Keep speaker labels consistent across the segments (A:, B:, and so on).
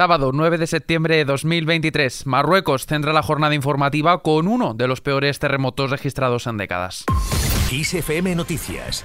A: Sábado 9 de septiembre de 2023, Marruecos centra la jornada informativa con uno de los peores terremotos registrados en décadas.
B: Noticias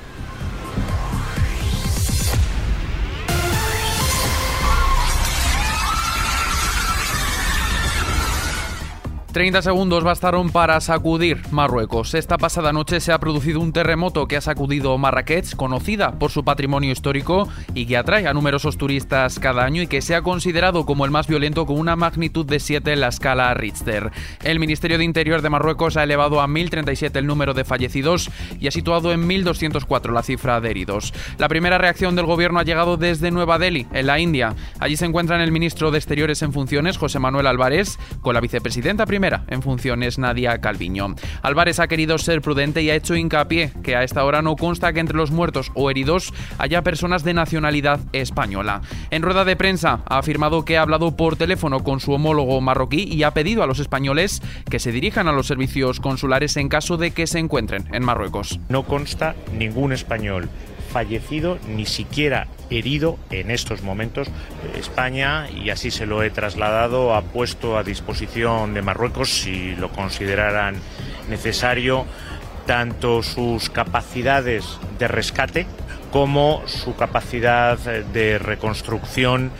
A: 30 segundos bastaron para sacudir Marruecos. Esta pasada noche se ha producido un terremoto que ha sacudido Marrakech, conocida por su patrimonio histórico y que atrae a numerosos turistas cada año y que se ha considerado como el más violento con una magnitud de 7 en la escala Richter. El Ministerio de Interior de Marruecos ha elevado a 1.037 el número de fallecidos y ha situado en 1.204 la cifra de heridos. La primera reacción del gobierno ha llegado desde Nueva Delhi, en la India. Allí se encuentran el ministro de Exteriores en funciones, José Manuel Álvarez, con la vicepresidenta primera en funciones Nadia Calviño. Álvarez ha querido ser prudente y ha hecho hincapié que a esta hora no consta que entre los muertos o heridos haya personas de nacionalidad española. En rueda de prensa ha afirmado que ha hablado por teléfono con su homólogo marroquí y ha pedido a los españoles que se dirijan a los servicios consulares en caso de que se encuentren en Marruecos.
C: No consta ningún español fallecido ni siquiera herido en estos momentos. España, y así se lo he trasladado, ha puesto a disposición de Marruecos, si lo consideraran necesario, tanto sus capacidades de rescate como su capacidad de reconstrucción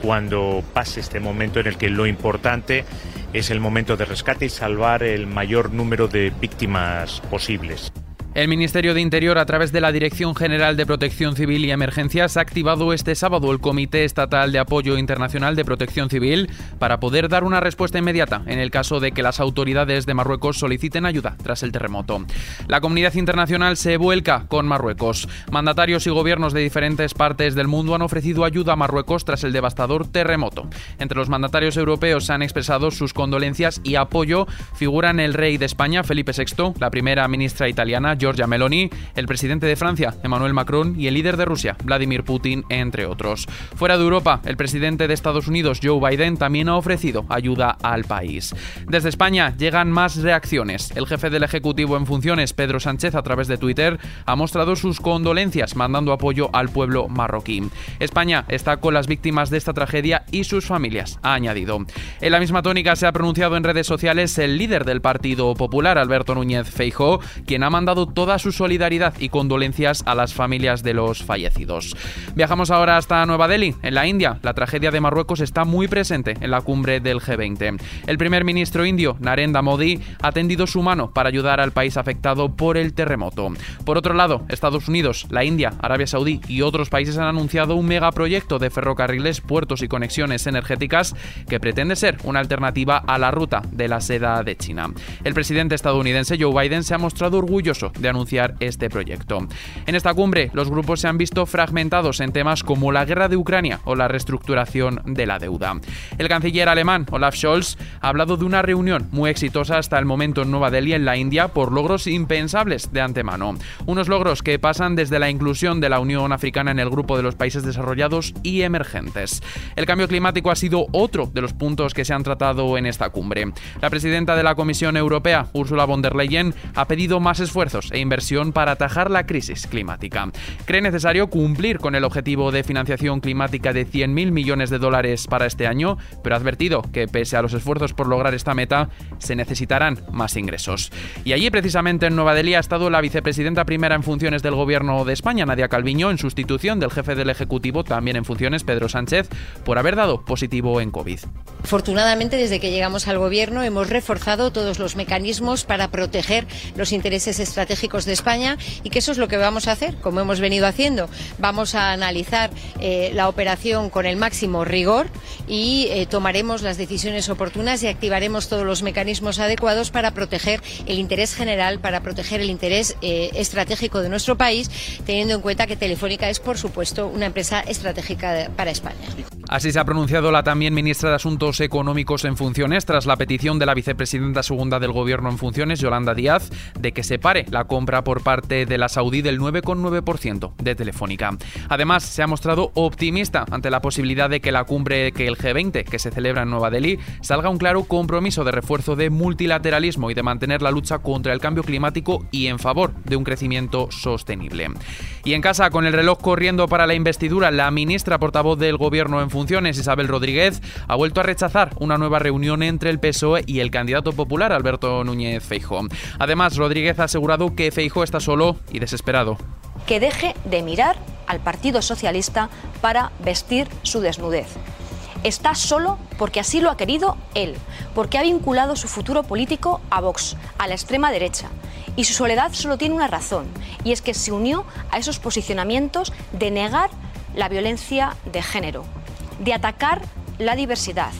C: cuando pase este momento en el que lo importante es el momento de rescate y salvar el mayor número de víctimas posibles.
A: El Ministerio de Interior, a través de la Dirección General de Protección Civil y Emergencias, ha activado este sábado el Comité Estatal de Apoyo Internacional de Protección Civil para poder dar una respuesta inmediata en el caso de que las autoridades de Marruecos soliciten ayuda tras el terremoto. La comunidad internacional se vuelca con Marruecos. Mandatarios y gobiernos de diferentes partes del mundo han ofrecido ayuda a Marruecos tras el devastador terremoto. Entre los mandatarios europeos se han expresado sus condolencias y apoyo figuran el rey de España, Felipe VI, la primera ministra italiana, Giorgia Meloni, el presidente de Francia, Emmanuel Macron, y el líder de Rusia, Vladimir Putin, entre otros. Fuera de Europa, el presidente de Estados Unidos, Joe Biden, también ha ofrecido ayuda al país. Desde España llegan más reacciones. El jefe del Ejecutivo en funciones, Pedro Sánchez, a través de Twitter, ha mostrado sus condolencias, mandando apoyo al pueblo marroquí. España está con las víctimas de esta tragedia y sus familias, ha añadido. En la misma tónica se ha pronunciado en redes sociales el líder del Partido Popular, Alberto Núñez Feijóo, quien ha mandado toda su solidaridad y condolencias a las familias de los fallecidos. Viajamos ahora hasta Nueva Delhi, en la India. La tragedia de Marruecos está muy presente en la cumbre del G20. El primer ministro indio, Narendra Modi, ha tendido su mano para ayudar al país afectado por el terremoto. Por otro lado, Estados Unidos, la India, Arabia Saudí y otros países han anunciado un megaproyecto de ferrocarriles, puertos y conexiones energéticas que pretende ser una alternativa a la ruta de la seda de China. El presidente estadounidense Joe Biden se ha mostrado orgulloso de anunciar este proyecto. En esta cumbre, los grupos se han visto fragmentados en temas como la guerra de Ucrania o la reestructuración de la deuda. El canciller alemán Olaf Scholz ha hablado de una reunión muy exitosa hasta el momento en Nueva Delhi, en la India, por logros impensables de antemano. Unos logros que pasan desde la inclusión de la Unión Africana en el grupo de los países desarrollados y emergentes. El cambio climático ha sido otro de los puntos que se han tratado en esta cumbre. La presidenta de la Comisión Europea, Ursula von der Leyen, ha pedido más esfuerzos e inversión para atajar la crisis climática. Cree necesario cumplir con el objetivo de financiación climática de 100.000 millones de dólares para este año, pero ha advertido que pese a los esfuerzos por lograr esta meta, se necesitarán más ingresos. Y allí, precisamente en Nueva Delhi, ha estado la vicepresidenta primera en funciones del Gobierno de España, Nadia Calviño, en sustitución del jefe del Ejecutivo, también en funciones, Pedro Sánchez, por haber dado positivo en COVID.
D: Afortunadamente, desde que llegamos al Gobierno, hemos reforzado todos los mecanismos para proteger los intereses estratégicos de España y que eso es lo que vamos a hacer, como hemos venido haciendo. Vamos a analizar eh, la operación con el máximo rigor y eh, tomaremos las decisiones oportunas y activaremos todos los mecanismos adecuados para proteger el interés general, para proteger el interés eh, estratégico de nuestro país, teniendo en cuenta que Telefónica es, por supuesto, una empresa estratégica para España.
A: Así se ha pronunciado la también ministra de Asuntos Económicos en funciones tras la petición de la vicepresidenta segunda del Gobierno en funciones, Yolanda Díaz, de que se pare la compra por parte de la Saudí del 9,9% de Telefónica. Además, se ha mostrado optimista ante la posibilidad de que la cumbre que el G20, que se celebra en Nueva Delhi, salga un claro compromiso de refuerzo de multilateralismo y de mantener la lucha contra el cambio climático y en favor de un crecimiento sostenible. Y en casa, con el reloj corriendo para la investidura, la ministra portavoz del Gobierno en funciones funciones, Isabel Rodríguez, ha vuelto a rechazar una nueva reunión entre el PSOE y el candidato popular Alberto Núñez Feijóo. Además, Rodríguez ha asegurado que Feijóo está solo y desesperado.
E: Que deje de mirar al Partido Socialista para vestir su desnudez. Está solo porque así lo ha querido él, porque ha vinculado su futuro político a Vox, a la extrema derecha. Y su soledad solo tiene una razón, y es que se unió a esos posicionamientos de negar la violencia de género, de atacar la diversidad,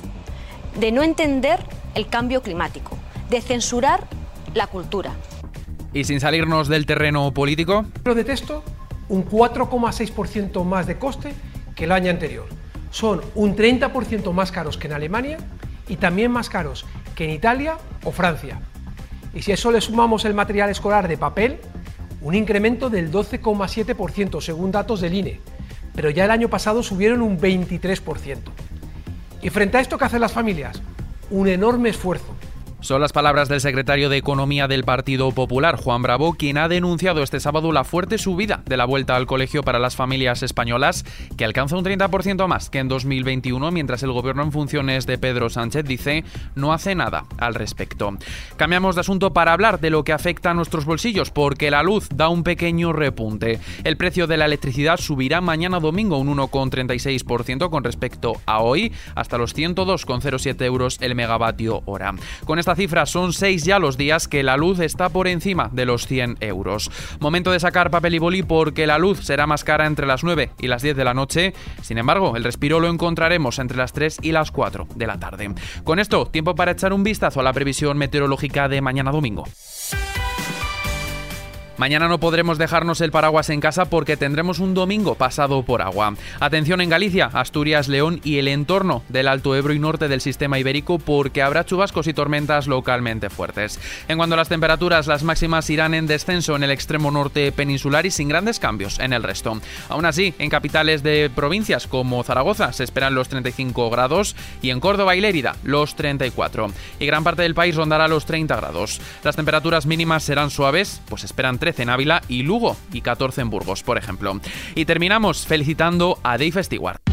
E: de no entender el cambio climático, de censurar la cultura.
A: Y sin salirnos del terreno político.
F: Lo de texto, un 4,6% más de coste que el año anterior son un 30% más caros que en Alemania y también más caros que en Italia o Francia. Y si a eso le sumamos el material escolar de papel, un incremento del 12,7% según datos del INE, pero ya el año pasado subieron un 23%. Y frente a esto, ¿qué hacen las familias? Un enorme esfuerzo
A: son las palabras del secretario de Economía del Partido Popular, Juan Bravo, quien ha denunciado este sábado la fuerte subida de la vuelta al colegio para las familias españolas, que alcanza un 30% más que en 2021, mientras el gobierno en funciones de Pedro Sánchez dice no hace nada al respecto. Cambiamos de asunto para hablar de lo que afecta a nuestros bolsillos, porque la luz da un pequeño repunte. El precio de la electricidad subirá mañana domingo un 1,36% con respecto a hoy, hasta los 102,07 euros el megavatio hora. Con esta cifra son seis ya los días que la luz está por encima de los 100 euros. Momento de sacar papel y boli porque la luz será más cara entre las 9 y las 10 de la noche. Sin embargo, el respiro lo encontraremos entre las 3 y las 4 de la tarde. Con esto, tiempo para echar un vistazo a la previsión meteorológica de mañana domingo. Mañana no podremos dejarnos el paraguas en casa porque tendremos un domingo pasado por agua. Atención en Galicia, Asturias, León y el entorno del Alto Ebro y norte del sistema ibérico porque habrá chubascos y tormentas localmente fuertes. En cuanto a las temperaturas, las máximas irán en descenso en el extremo norte peninsular y sin grandes cambios en el resto. Aún así, en capitales de provincias como Zaragoza se esperan los 35 grados y en Córdoba y Lérida los 34. Y gran parte del país rondará los 30 grados. Las temperaturas mínimas serán suaves, pues esperan en Ávila y Lugo y 14 en Burgos, por ejemplo. Y terminamos felicitando a Dave Stewart.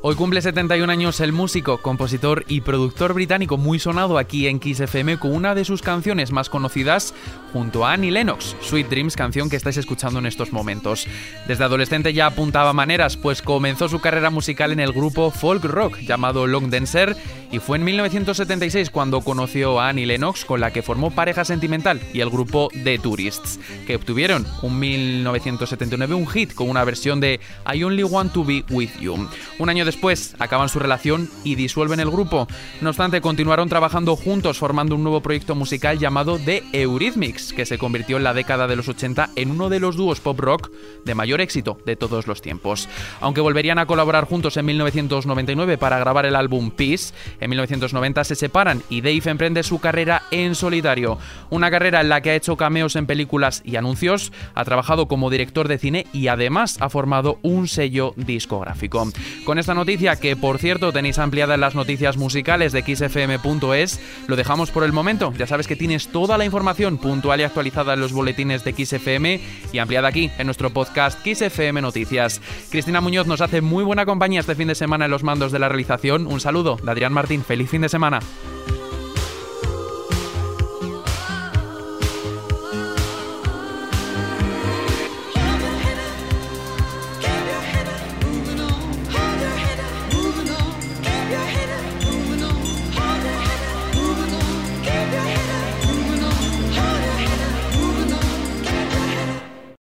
A: Hoy cumple 71 años el músico, compositor y productor británico muy sonado aquí en Kiss FM con una de sus canciones más conocidas junto a Annie Lennox, Sweet Dreams, canción que estáis escuchando en estos momentos. Desde adolescente ya apuntaba maneras, pues comenzó su carrera musical en el grupo folk rock llamado Long Dancer y fue en 1976 cuando conoció a Annie Lennox con la que formó pareja sentimental y el grupo The Tourists, que obtuvieron un 1979 un hit con una versión de I Only Want to Be With You. Un año después acaban su relación y disuelven el grupo. No obstante, continuaron trabajando juntos formando un nuevo proyecto musical llamado The Eurythmics, que se convirtió en la década de los 80 en uno de los dúos pop rock de mayor éxito de todos los tiempos. Aunque volverían a colaborar juntos en 1999 para grabar el álbum Peace, en 1990 se separan y Dave emprende su carrera en solitario. Una carrera en la que ha hecho cameos en películas y anuncios, ha trabajado como director de cine y además ha formado un sello discográfico. Con esta noticia, que por cierto tenéis ampliada en las noticias musicales de xfm.es, lo dejamos por el momento. Ya sabes que tienes toda la información puntual y actualizada en los boletines de XFM y ampliada aquí en nuestro podcast XFM Noticias. Cristina Muñoz nos hace muy buena compañía este fin de semana en los mandos de la realización. Un saludo de Adrián Martín. Feliz fin de semana.